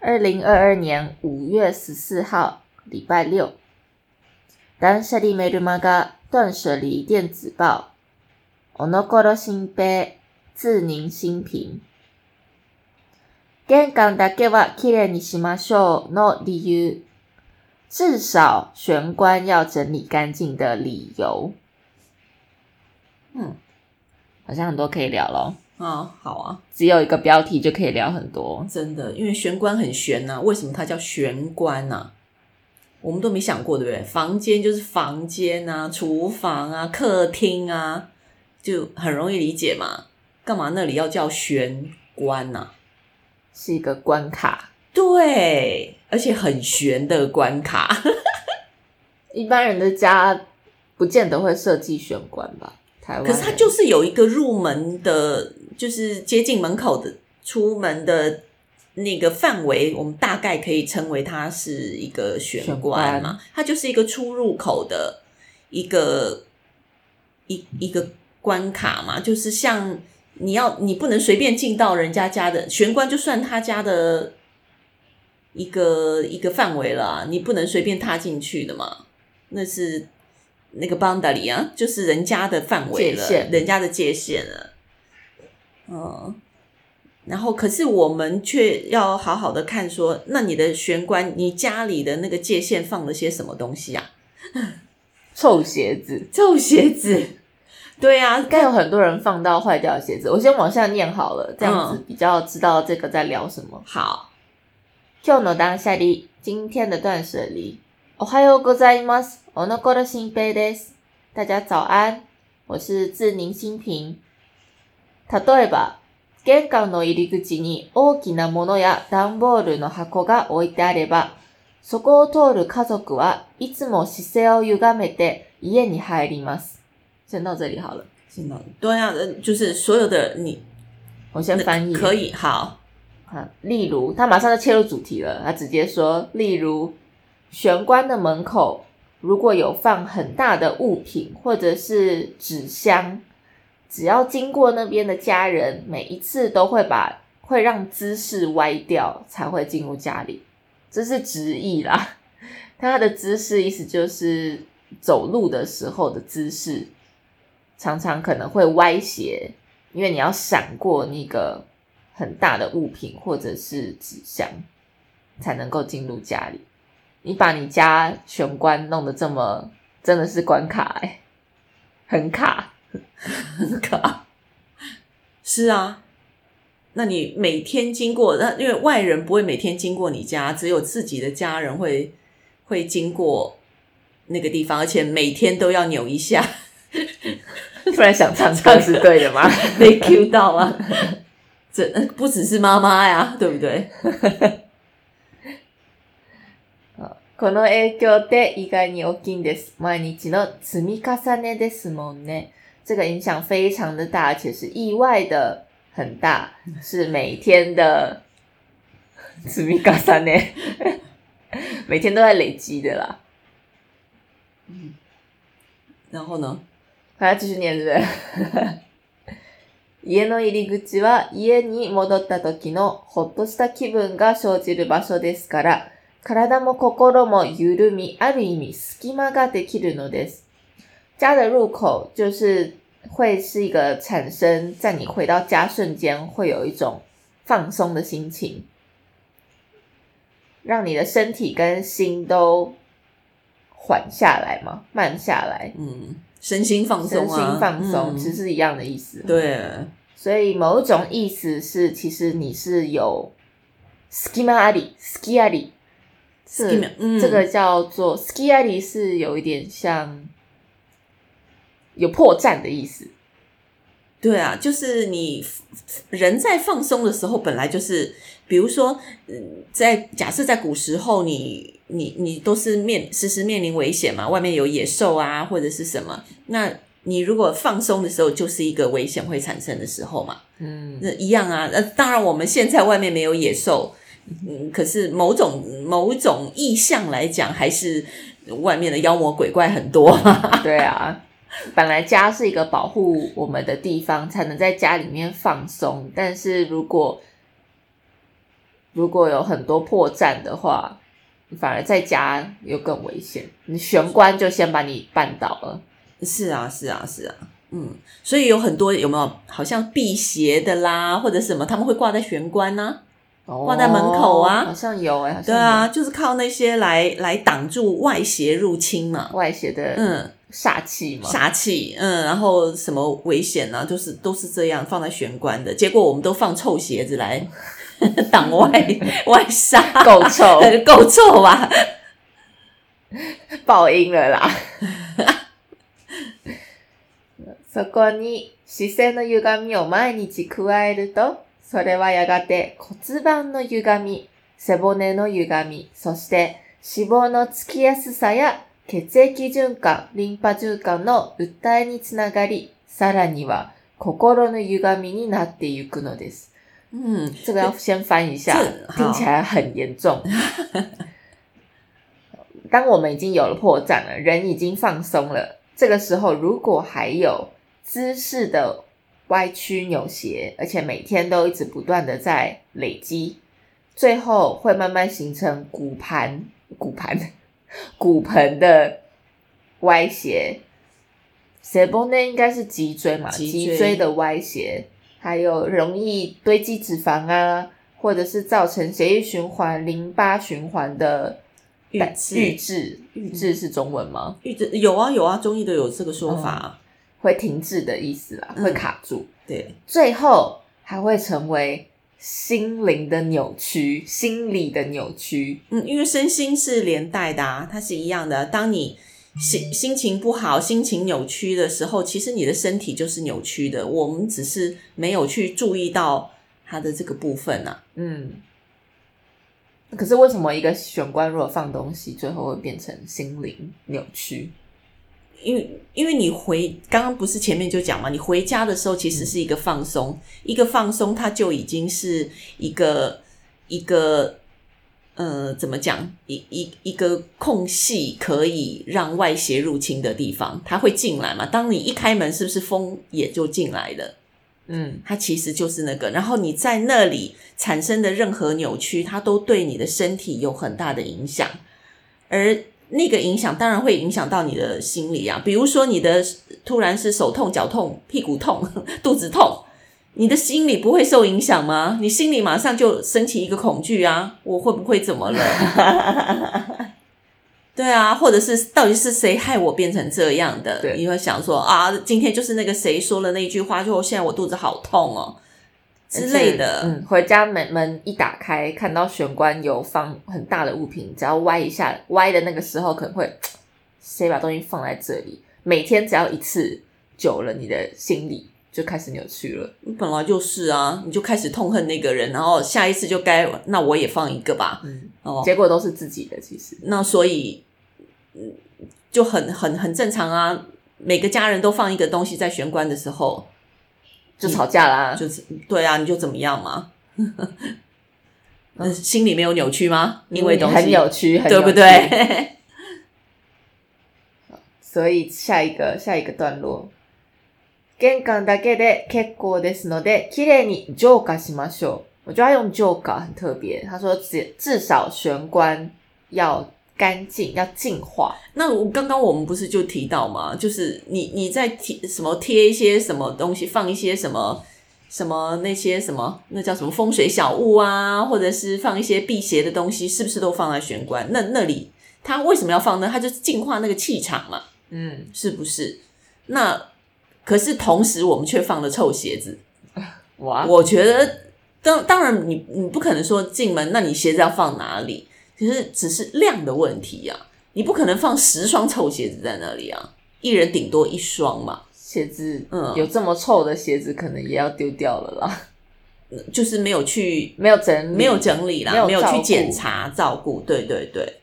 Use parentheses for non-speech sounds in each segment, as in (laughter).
二零二二年五月十四号，礼拜六。断捨離メルマガ断捨离电子报。おのころ新平自宁新平。玄関だけはきれいにしましょうの理由。至少玄关要整理干净的理由。嗯，好像很多可以聊咯。 啊，好啊，只有一个标题就可以聊很多，真的，因为玄关很玄呐。为什么它叫玄关呐？我们都没想过，对不对？房间就是房间啊，厨房啊，客厅啊，就很容易理解嘛。干嘛那里要叫玄关呐？是一个关卡，对，而且很玄的关卡。(laughs) 一般人的家不见得会设计玄关吧？台湾，可是它就是有一个入门的。就是接近门口的出门的那个范围，我们大概可以称为它是一个玄关嘛，它就是一个出入口的一个一一个关卡嘛，就是像你要你不能随便进到人家家的玄关，就算他家的一个一个范围了，你不能随便踏进去的嘛，那是那个 boundary 啊，就是人家的范围了，人家的界限了。嗯，然后可是我们却要好好的看，说那你的玄关，你家里的那个界限放了些什么东西啊？(laughs) 臭鞋子，臭鞋子，对啊，应该有很多人放到坏掉的鞋子。我先往下念好了，这样子比较知道这个在聊什么。好，今日の断捨離，今天的断舍离。おはようございます。おのころ新平です。大家早安，我是自宁新平。例えば、玄関の入り口に大きなものや段ボールの箱が置いてあれば、そこを通る家族はいつも姿勢を歪めて家に入ります。先到这里好了。先到对啊，就是所有的你，我先翻译。可以，好。啊，例如，他马上就切入主题了。他直接说，例如，玄关的门口如果有放很大的物品或者是纸箱。只要经过那边的家人，每一次都会把会让姿势歪掉，才会进入家里。这是直译啦，他的姿势意思就是走路的时候的姿势，常常可能会歪斜，因为你要闪过那个很大的物品或者是纸箱，才能够进入家里。你把你家玄关弄得这么，真的是关卡哎，很卡。(laughs) 很卡是啊，那你每天经过那，因为外人不会每天经过你家，只有自己的家人会会经过那个地方，而且每天都要扭一下。(laughs) 突然想唱唱是对的吗？(laughs) 被 Q 到啊！这不只是妈妈呀，对不对？この影響って意外に大きいんです。毎日の積み重ねですもんね。这个影响非常的大，而且是意外的很大，是每天的 (laughs) 积米嘎三呢，每天都在累积的啦。嗯，然后呢？还要继续念，是不是？家の入り口は家に戻った時のほっとした気分が生じる場所ですから、体も心も緩み、ある意味隙間ができるのです。家的入口就是会是一个产生在你回到家瞬间会有一种放松的心情，让你的身体跟心都缓下来嘛，慢下来，嗯，身心放松，身心放松，其实是一样的意思。对，所以某种意思是，其实你是有 skima ali，ski ali， 是这个叫做 ski ali，是有一点像。有破绽的意思，对啊，就是你人在放松的时候，本来就是，比如说，嗯，在假设在古时候，你你你都是面时时面临危险嘛，外面有野兽啊，或者是什么，那你如果放松的时候，就是一个危险会产生的时候嘛，嗯，那一样啊，那，当然我们现在外面没有野兽，嗯，可是某种某种意象来讲，还是外面的妖魔鬼怪很多，(laughs) 对啊。本来家是一个保护我们的地方，才能在家里面放松。但是如果如果有很多破绽的话，反而在家又更危险。你玄关就先把你绊倒了。是啊，是啊，是啊，嗯，所以有很多有没有好像辟邪的啦，或者什么，他们会挂在玄关呢、挂在门口啊哦好像有哎、好像对啊，就是靠那些来来挡住外邪入侵嘛有，。外邪的嗯，煞气嘛。杀气，嗯，然后什么危险啊，就是都是这样放在玄关的。结果我们都放臭鞋子来(laughs) 挡外(laughs) 外煞，够臭(laughs) 够臭吧？爆音了啦。そこに視線の歪みを毎日加えると、 それはやがて骨盤の歪み、背骨の歪み、そして脂肪のつきやすさや血液循環、リンパ循環の訴えにつながり、さらには心の歪みになっていくのです。嗯，这个要先翻一下听起来很严重。当我们已经有了破绽了，人已经放松了，这个时候如果还有姿势的歪曲扭斜，而且每天都一直不断的在累积，最后会慢慢形成骨盘、骨盘、骨盆的歪斜。斜崩呢应该是脊椎嘛，脊椎的歪斜，还有容易堆积脂肪啊，或者是造成血液循环、淋巴循环的胆郁滞郁滞，郁滞是中文吗？郁滞有啊有啊，中医都有这个说法。会停滞的意思啦，嗯会卡住，对，最后还会成为心灵的扭曲、心理的扭曲。嗯，因为身心是连带的啊，它是一样的。当你心心情不好、心情扭曲的时候，其实你的身体就是扭曲的。我们只是没有去注意到它的这个部分啊。嗯，可是为什么一个玄关如果放东西，最后会变成心灵扭曲？因为因为你回刚刚不是前面就讲嘛，你回家的时候其实是一个放松，一个放松，它就已经是一个一个呃怎么讲，一一一个空隙可以让外邪入侵的地方，它会进来嘛。当你一开门，是不是风也就进来了？嗯，它其实就是那个，然后你在那里产生的任何扭曲，它都对你的身体有很大的影响，而那个影响当然会影响到你的心理啊。比如说，你的突然是手痛、脚痛、屁股痛、肚子痛，你的心理不会受影响吗？你心里马上就升起一个恐惧啊，(laughs) 我会不会怎么了？(laughs) 对啊，或者是到底是谁害我变成这样的？你会想说啊，今天就是那个谁说了那句话，就现在我肚子好痛哦之类的。嗯，回家门门一打开，看到玄关有放很大的物品，只要歪一下，歪的那个时候可能会，(tsk) 谁把东西放在这里？每天只要一次，久了你的心理就开始扭曲了。本来就是啊，你就开始痛恨那个人，然后下一次就该那我也放一个吧。嗯，哦，结果都是自己的，其实。那所以嗯，就很很很正常啊。每个家人都放一个东西在玄关的时候，就吵架啦，就是对啊，你就怎么样嘛？那心(laughs) 里没有扭曲吗？因为东西很扭曲，很对不扭曲？对？(laughs) 所以下一个下一个段落，玄関だけで結構ですので、綺麗に浄化しましょう。我觉得他用浄化很特别，他说至至少玄关要 干净，要净化。那我刚刚我们不是就提到吗？就是你你在贴什么贴一些什么东西，放一些什么什么那些什么那叫什么风水小物啊，或者是放一些辟邪的东西，是不是都放在玄关？那那里它为什么要放呢？它就是净化那个气场嘛，嗯，是不是？那可是同时我们却放了臭鞋子，(laughs) 哇，我觉得当当然你你不可能说进门，那你鞋子要放哪里？其实只是量的问题呀、你不可能放十双臭鞋子在那里啊，一人顶多一双嘛，鞋子，嗯有这么臭的鞋子，可能也要丢掉了啦。就是没有去没有整理，没有整理啦，没有去没有照顾检查照顾，对对对，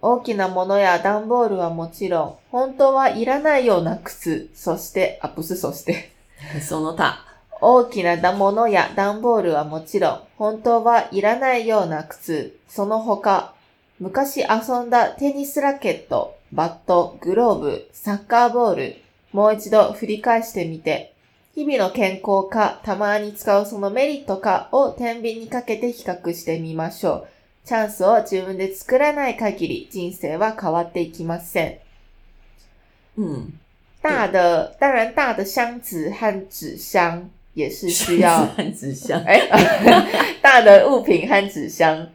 大きなものや段ボールはもちろん、本当はいらないような靴、そして、あ、不是そして。(laughs) その他 大きなものや段ボールはもちろん、本当はいらないような靴、その他、昔遊んだテニスラケット、バット、グローブ、サッカーボール、もう一度振り返してみて、日々の健康か、たまに使うそのメリットかを天秤にかけて比較してみましょう。チャンスを自分で作らない限り、人生は変わっていきません。嗯，大的，当然大的箱子和纸箱也是需要很指向。哎，(laughs) 大的物品和纸箱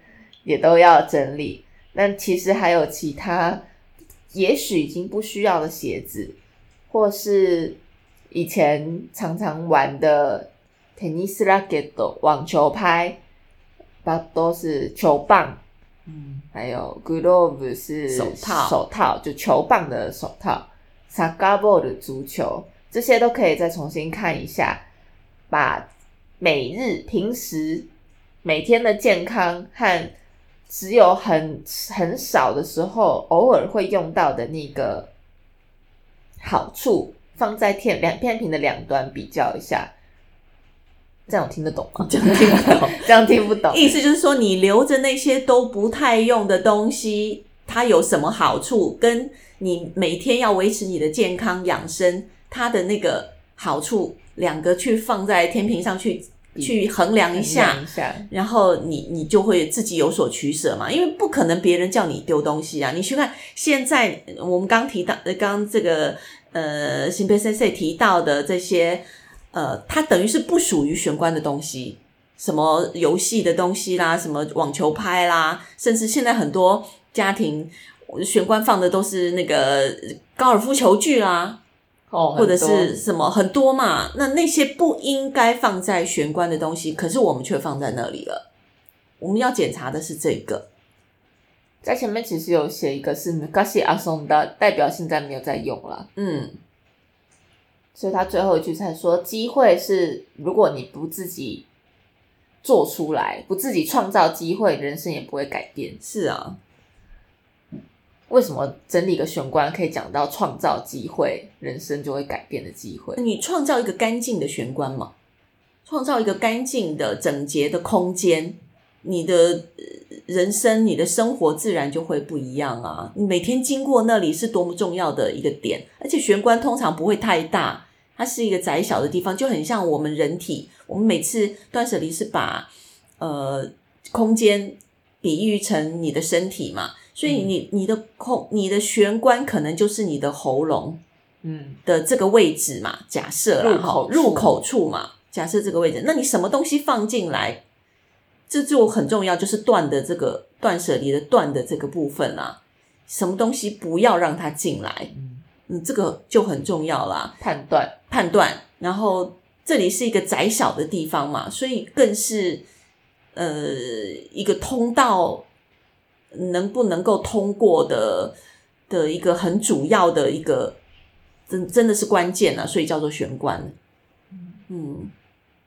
也都要整理。那其实还有其他，也许已经不需要的鞋子，或是以前常常玩的 tennis racket 网球拍，把都是球棒，嗯，还有 glove 是手套手套就球棒的手套 s a k a b o 的足球，这些都可以再重新看一下，把每日平时每天的健康和只有很很少的时候偶尔会用到的那个好处，放在天两天平的两端比较一下，这样我听得懂吗？这样 (laughs) 听不懂。这样听不懂。意思就是说，你留着那些都不太用的东西，它有什么好处？跟你每天要维持你的健康养生，它的那个好处，两个去放在天平上去去衡量一下，一下，然后你你就会自己有所取舍嘛，因为不可能别人叫你丢东西啊。你去看现在我们刚提到，呃，刚刚这个呃，新培先生提到的这些，呃，它等于是不属于玄关的东西，什么游戏的东西啦，什么网球拍啦，甚至现在很多家庭玄关放的都是那个高尔夫球具啦，哦，或者是什么很多嘛，那那些不应该放在玄关的东西，可是我们却放在那里了。我们要检查的是这个，在前面其实有写一个是 Mugashi Asonda，代表现在没有在用了，嗯，所以他最后一句才说，机会是如果你不自己做出来，不自己创造机会，人生也不会改变。是啊，为什么整理一个玄关可以讲到创造机会，人生就会改变的机会？你创造一个干净的玄关嘛，创造一个干净的、整洁的空间，你的人生、你的生活自然就会不一样啊。你每天经过那里是多么重要的一个点，而且玄关通常不会太大，它是一个窄小的地方，就很像我们人体。我们每次断舍离是把呃空间比喻成你的身体嘛，所以你你的空你的玄关可能就是你的喉咙。嗯，的这个位置嘛，假设啦入口入口处嘛，假设这个位置，那你什么东西放进来，这就很重要，就是断的这个断舍离的断的这个部分啦，什么东西不要让它进来，嗯，这个就很重要啦，判断。判断。然后这里是一个窄小的地方嘛，所以更是呃一个通道能不能够通过的的一个很主要的一个真真的是关键啊，所以叫做玄关。嗯，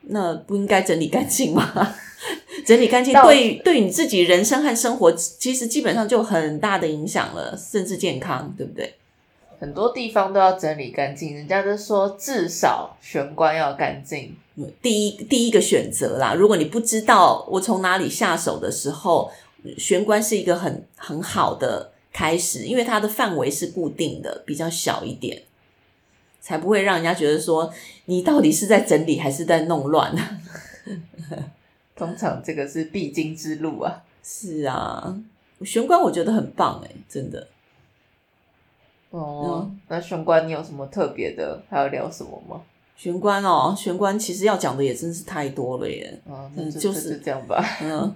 那不应该整理干净吗？(laughs) 整理干净对对你自己人生和生活，其实基本上就很大的影响了，甚至健康，对不对？很多地方都要整理干净，人家都说至少玄关要干净。第一第一个选择啦。如果你不知道我从哪里下手的时候，玄关是一个很很好的开始，因为它的范围是固定的，比较小一点，才不会让人家觉得说你到底是在整理还是在弄乱。(laughs) 通常这个是必经之路啊。是啊，玄关我觉得很棒诶、真的。哦，那玄关你有什么特别的？还要聊什么吗？玄关哦，玄关其实要讲的也真是太多了耶。啊，那就嗯就是就这样吧。嗯，